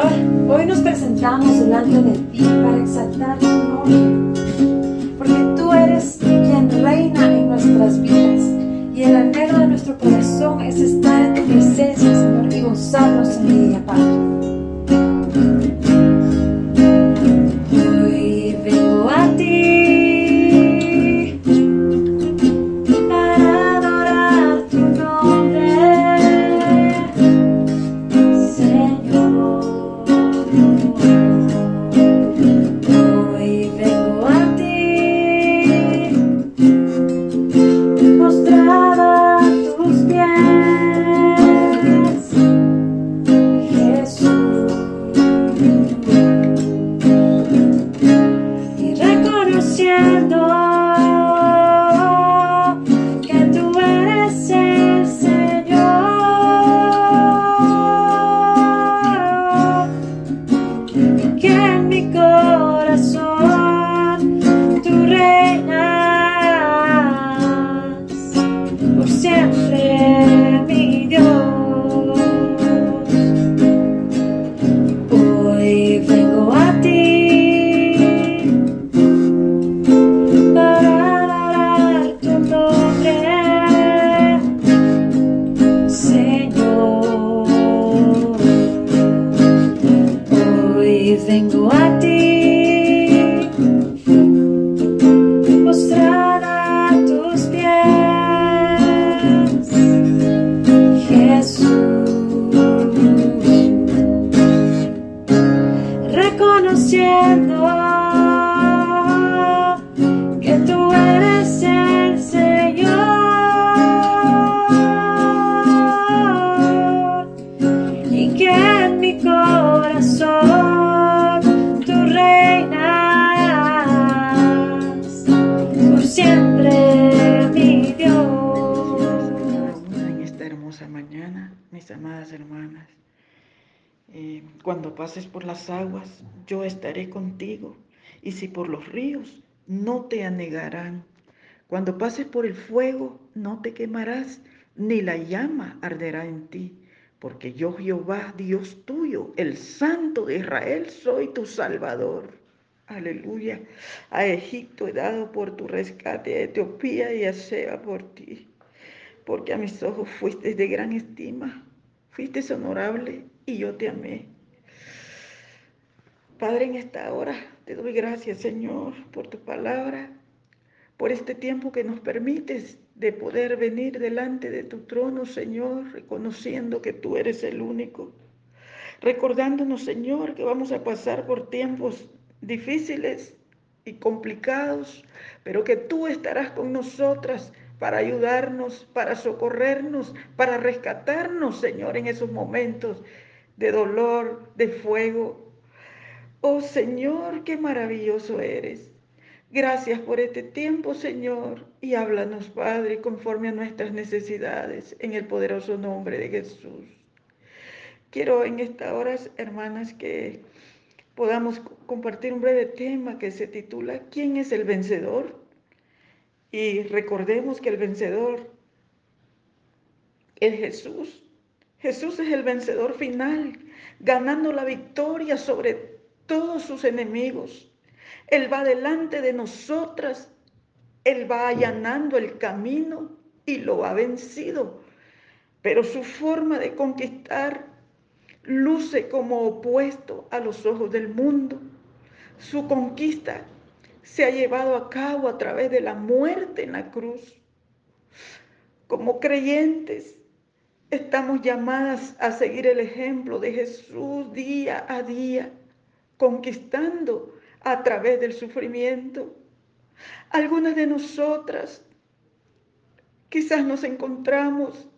Hoy nos presentamos delante de ti para exaltar tu nombre, porque tú eres quien reina en nuestras vidas y el anhelo de nuestro corazón es estar en tu presencia, Señor, y gozarnos en ella, Padre. Cuando pases por las aguas, yo estaré contigo, y si por los ríos, no te anegarán. Cuando pases por el fuego, no te quemarás, ni la llama arderá en ti, porque yo Jehová, Dios tuyo, el Santo de Israel, soy tu Salvador. Aleluya. A Egipto he dado por tu rescate, a Etiopía y a Seba por ti, porque a mis ojos fuiste de gran estima, fuiste honorable y yo te amé. Padre, en esta hora te doy gracias, Señor, por tu palabra, por este tiempo que nos permites de poder venir delante de tu trono, Señor, reconociendo que tú eres el único. Recordándonos, Señor, que vamos a pasar por tiempos difíciles y complicados, pero que tú estarás con nosotras para ayudarnos, para socorrernos, para rescatarnos, Señor, en esos momentos de dolor, de fuego, Oh Señor, qué maravilloso eres. Gracias por este tiempo, Señor, y háblanos, Padre, conforme a nuestras necesidades, en el poderoso nombre de Jesús. Quiero en esta hora, hermanas, que podamos compartir un breve tema que se titula ¿Quién es el vencedor? Y recordemos que el vencedor es Jesús. Jesús es el vencedor final, ganando la victoria sobre todos sus enemigos. Él va delante de nosotras. Él va allanando el camino y lo ha vencido. Pero su forma de conquistar luce como opuesto a los ojos del mundo. Su conquista se ha llevado a cabo a través de la muerte en la cruz. Como creyentes, estamos llamadas a seguir el ejemplo de Jesús día a día conquistando a través del sufrimiento. Algunas de nosotras quizás nos encontramos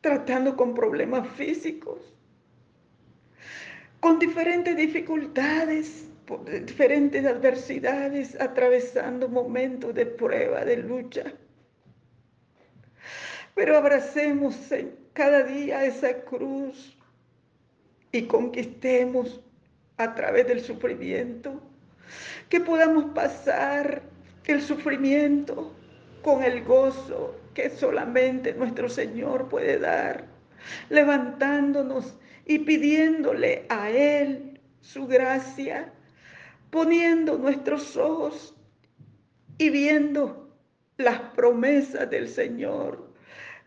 tratando con problemas físicos, con diferentes dificultades, diferentes adversidades, atravesando momentos de prueba, de lucha. Pero abracemos cada día esa cruz y conquistemos a través del sufrimiento, que podamos pasar el sufrimiento con el gozo que solamente nuestro Señor puede dar, levantándonos y pidiéndole a Él su gracia, poniendo nuestros ojos y viendo las promesas del Señor,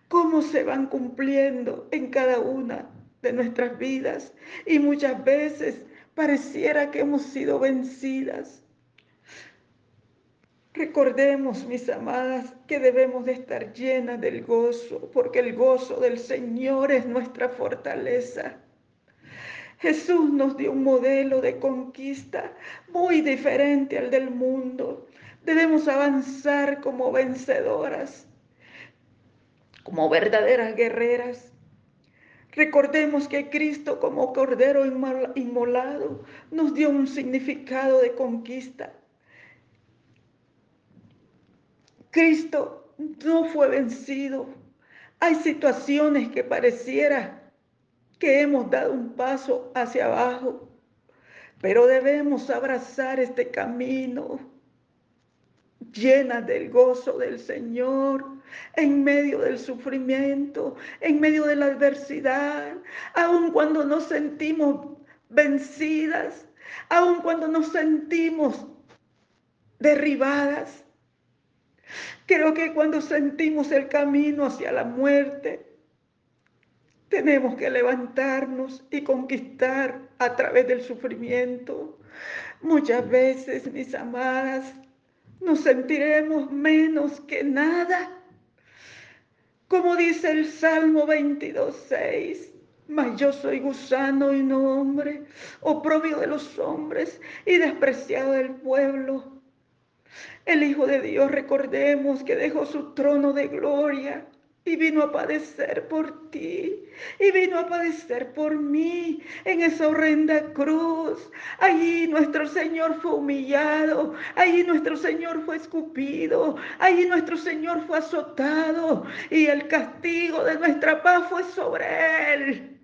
cómo se van cumpliendo en cada una de nuestras vidas. Y muchas veces pareciera que hemos sido vencidas. Recordemos, mis amadas, que debemos de estar llenas del gozo, porque el gozo del Señor es nuestra fortaleza. Jesús nos dio un modelo de conquista muy diferente al del mundo. Debemos avanzar como vencedoras, como verdaderas guerreras. Recordemos que Cristo como Cordero inmolado nos dio un significado de conquista. Cristo no fue vencido. Hay situaciones que pareciera que hemos dado un paso hacia abajo, pero debemos abrazar este camino llena del gozo del Señor, en medio del sufrimiento, en medio de la adversidad, aun cuando nos sentimos vencidas, aun cuando nos sentimos derribadas. Creo que cuando sentimos el camino hacia la muerte, tenemos que levantarnos y conquistar a través del sufrimiento. Muchas veces, mis amadas, nos sentiremos menos que nada. Como dice el Salmo 22.6, mas yo soy gusano y no hombre, oprobio de los hombres y despreciado del pueblo. El Hijo de Dios, recordemos que dejó su trono de gloria y vino a padecer por ti, y vino a padecer por mí en esa horrenda cruz. Allí nuestro Señor fue humillado, allí nuestro Señor fue escupido, allí nuestro Señor fue azotado, y el castigo de nuestra paz fue sobre Él.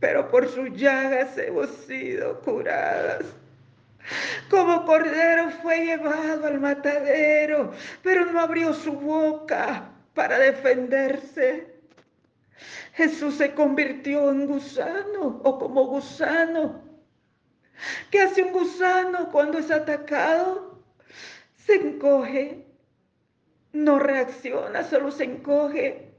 Pero por sus llagas hemos sido curadas. Como cordero fue llevado al matadero, pero no abrió su boca para defenderse. Jesús se convirtió en gusano o como gusano. ¿Qué hace un gusano cuando es atacado? Se encoge, no reacciona, solo se encoge.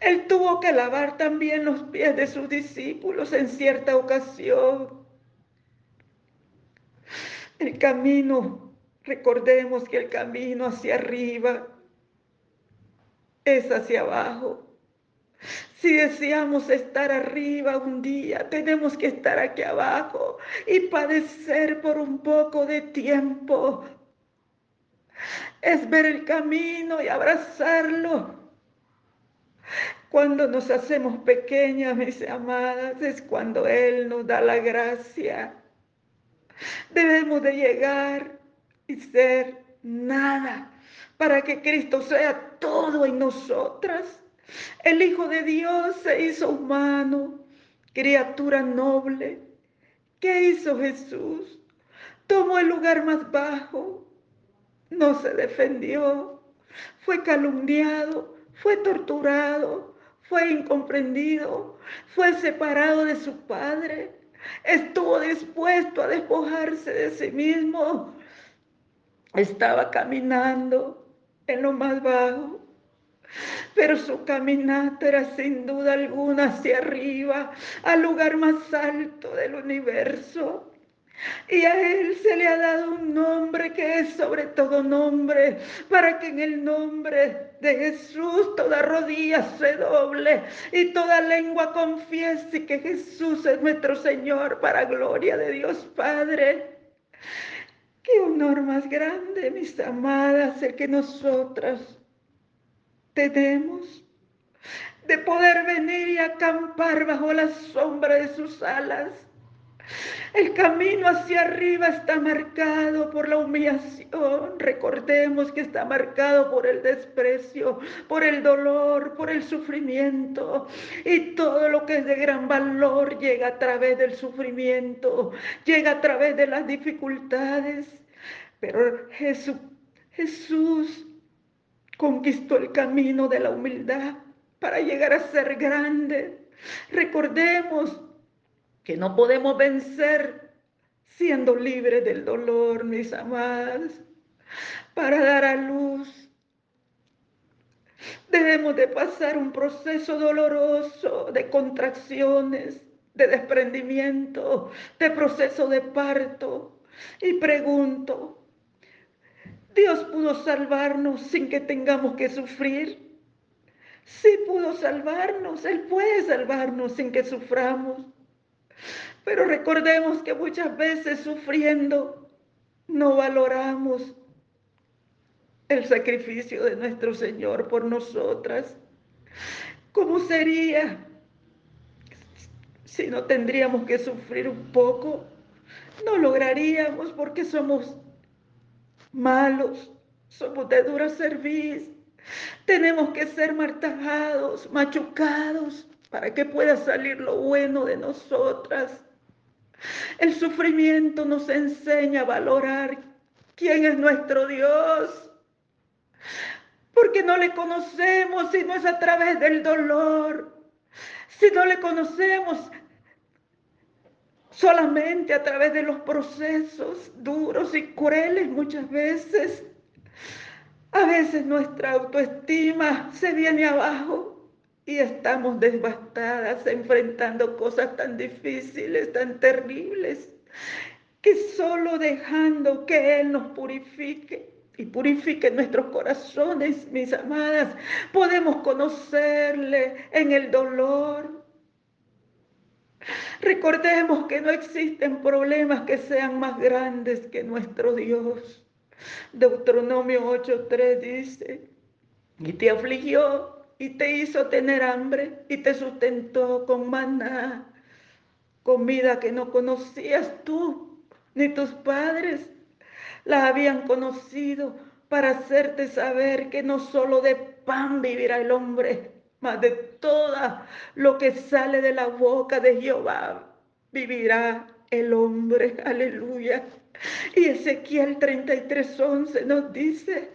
Él tuvo que lavar también los pies de sus discípulos en cierta ocasión. El camino, recordemos que el camino hacia arriba es hacia abajo. Si deseamos estar arriba un día, tenemos que estar aquí abajo y padecer por un poco de tiempo. Es ver el camino y abrazarlo. Cuando nos hacemos pequeñas, mis amadas, es cuando Él nos da la gracia. Debemos de llegar y ser nada para que Cristo sea todo en nosotras. El Hijo de Dios se hizo humano, criatura noble. ¿Qué hizo Jesús? Tomó el lugar más bajo, no se defendió, fue calumniado, fue torturado, fue incomprendido, fue separado de su Padre, estuvo dispuesto a despojarse de sí mismo, estaba caminando en lo más bajo. Pero su caminata era sin duda alguna hacia arriba, al lugar más alto del universo. Y a Él se le ha dado un nombre que es sobre todo nombre, para que en el nombre de Jesús toda rodilla se doble y toda lengua confiese que Jesús es nuestro Señor para gloria de Dios Padre. Qué honor más grande, mis amadas, el que nosotras tenemos de poder venir y acampar bajo la sombra de sus alas. El camino hacia arriba está marcado por la humillación. Recordemos que está marcado por el desprecio, por el dolor, por el sufrimiento. Y todo lo que es de gran valor llega a través del sufrimiento, llega a través de las dificultades. Pero Jesús, Jesús conquistó el camino de la humildad para llegar a ser grande, Recordemos que no podemos vencer siendo libres del dolor, mis amadas, para dar a luz. Debemos de pasar un proceso doloroso de contracciones, de desprendimiento, de proceso de parto. Y pregunto, ¿Dios pudo salvarnos sin que tengamos que sufrir? Sí pudo salvarnos, Él puede salvarnos sin que suframos. Pero recordemos que muchas veces sufriendo no valoramos el sacrificio de nuestro Señor por nosotras. ¿Cómo sería si no tendríamos que sufrir un poco? No lograríamos porque somos malos, somos de dura servicio. Tenemos que ser martajados, machucados, para que pueda salir lo bueno de nosotras. El sufrimiento nos enseña a valorar quién es nuestro Dios. Porque no le conocemos si no es a través del dolor. Si no le conocemos solamente a través de los procesos duros y crueles muchas veces. A veces nuestra autoestima se viene abajo y estamos devastadas enfrentando cosas tan difíciles, tan terribles, que solo dejando que Él nos purifique y purifique nuestros corazones, mis amadas, podemos conocerle en el dolor, Recordemos que no existen problemas que sean más grandes que nuestro Dios. Deuteronomio 8:3 dice, y te afligió y te hizo tener hambre y te sustentó con maná, comida que no conocías tú ni tus padres la habían conocido para hacerte saber que no solo de pan vivirá el hombre, mas de toda lo que sale de la boca de Jehová vivirá el hombre. Aleluya. Y Ezequiel 33:11 nos dice,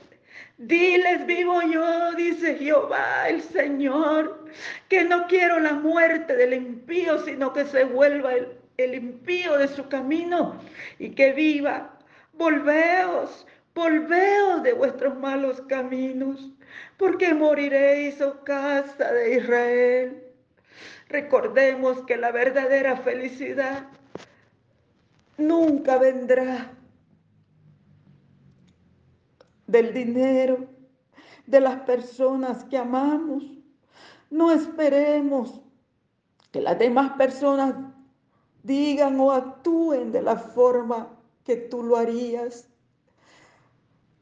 diles vivo yo, dice Jehová el Señor, que no quiero la muerte del impío, sino que se vuelva el, impío de su camino y que viva. Volveos, volveos de vuestros malos caminos porque moriréis, oh casa de Israel. Recordemos que la verdadera felicidad nunca vendrá del dinero, de las personas que amamos. No esperemos que las demás personas digan o actúen de la forma que tú lo harías.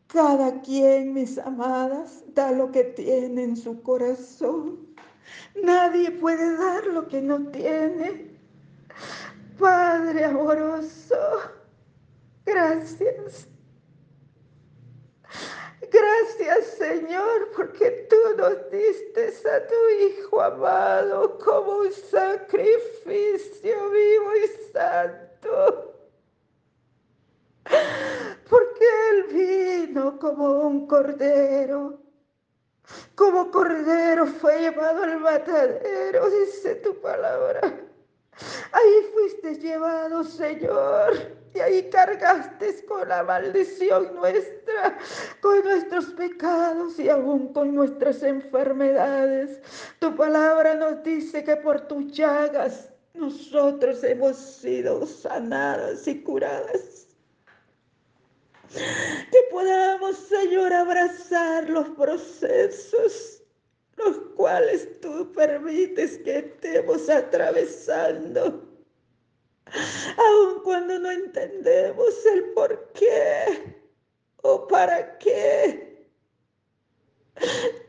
Cada quien, mis amadas, da lo que tiene en su corazón. Nadie puede dar lo que no tiene. Padre amoroso, gracias. Gracias Señor porque tú nos diste a tu Hijo amado como un sacrificio vivo y santo porque Él vino como un cordero. Como cordero fue llevado al matadero, dice tu palabra. Ahí fuiste llevado, Señor, y ahí cargaste con la maldición nuestra, con nuestros pecados y aún con nuestras enfermedades. Tu palabra nos dice que por tus llagas nosotros hemos sido sanadas y curadas. Que podamos, Señor, abrazar los procesos, los cuales tú permites que estemos atravesando. Aun cuando no entendemos el por qué o para qué.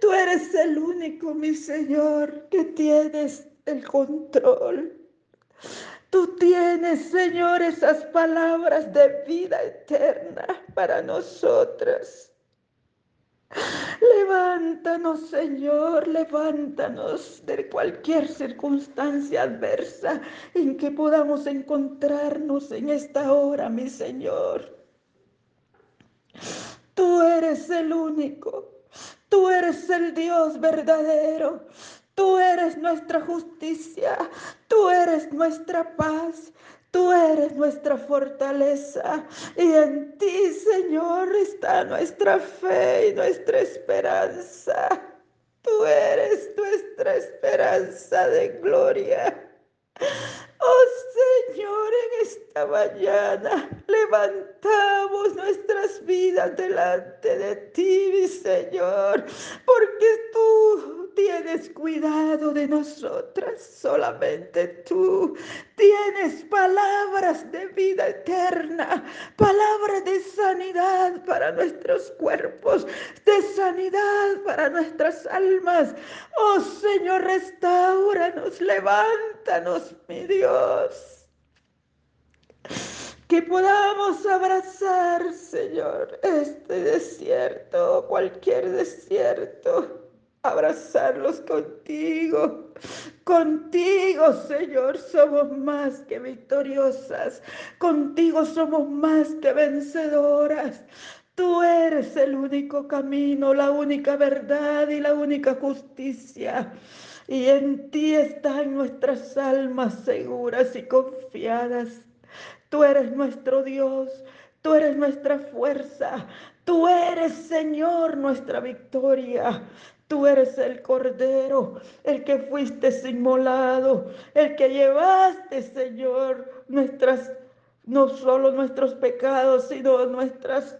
Tú eres el único, mi Señor, que tienes el control. Tú tienes, Señor, esas palabras de vida eterna para nosotras. Levántanos, Señor, levántanos de cualquier circunstancia adversa en que podamos encontrarnos en esta hora, mi Señor. Tú eres el único, tú eres el Dios verdadero, Tú eres nuestra justicia, tú eres nuestra paz, Tú eres nuestra fortaleza y en ti, Señor, está nuestra fe y nuestra esperanza. Tú eres nuestra esperanza de gloria. Oh Señor, en esta mañana levantamos nuestras vidas delante de ti, mi Señor, porque tú tienes cuidado de nosotras, solamente tú tienes palabras de vida eterna, palabras de sanidad para nuestros cuerpos, de sanidad para nuestras almas. Oh Señor, restauranos, levántanos, mi Dios. Que podamos abrazar, Señor, este desierto, cualquier desierto abrazarlos contigo. Contigo, Señor, somos más que victoriosas. Contigo somos más que vencedoras. Tú eres el único camino, la única verdad y la única justicia. Y en ti están nuestras almas seguras y confiadas. Tú eres nuestro Dios, tú eres nuestra fuerza, tú eres, Señor, nuestra victoria. Tú eres el Cordero, el que fuiste inmolado, el que llevaste, Señor, nuestras, no solo nuestros pecados, sino nuestras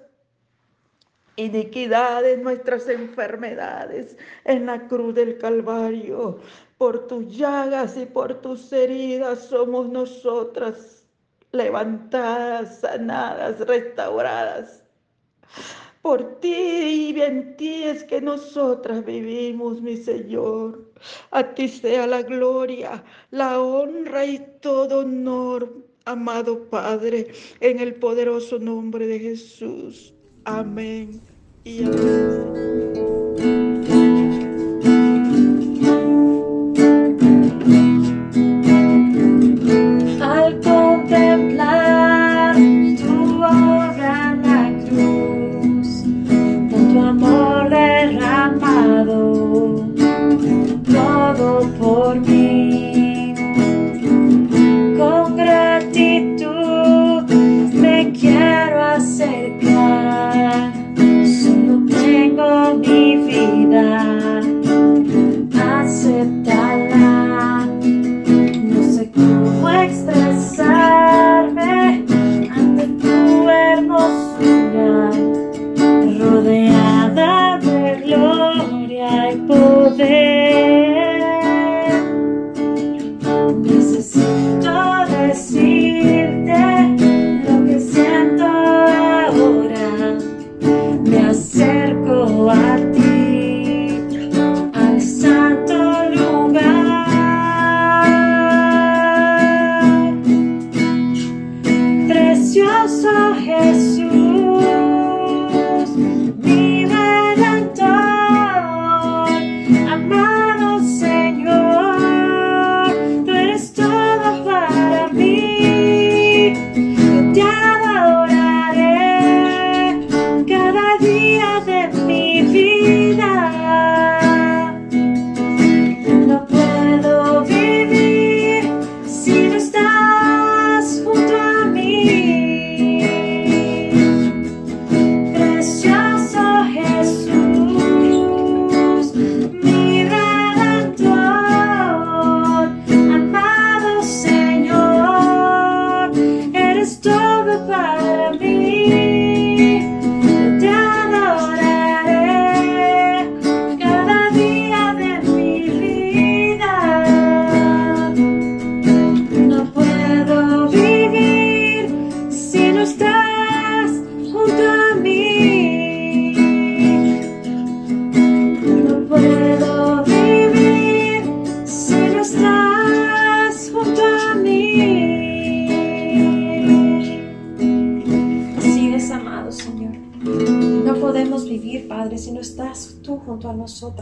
iniquidades, nuestras enfermedades en la cruz del Calvario. Por tus llagas y por tus heridas somos nosotras levantadas, sanadas, restauradas. Por ti y en ti es que nosotras vivimos, mi Señor. A ti sea la gloria, la honra y todo honor, amado Padre, en el poderoso nombre de Jesús. Amén y amén.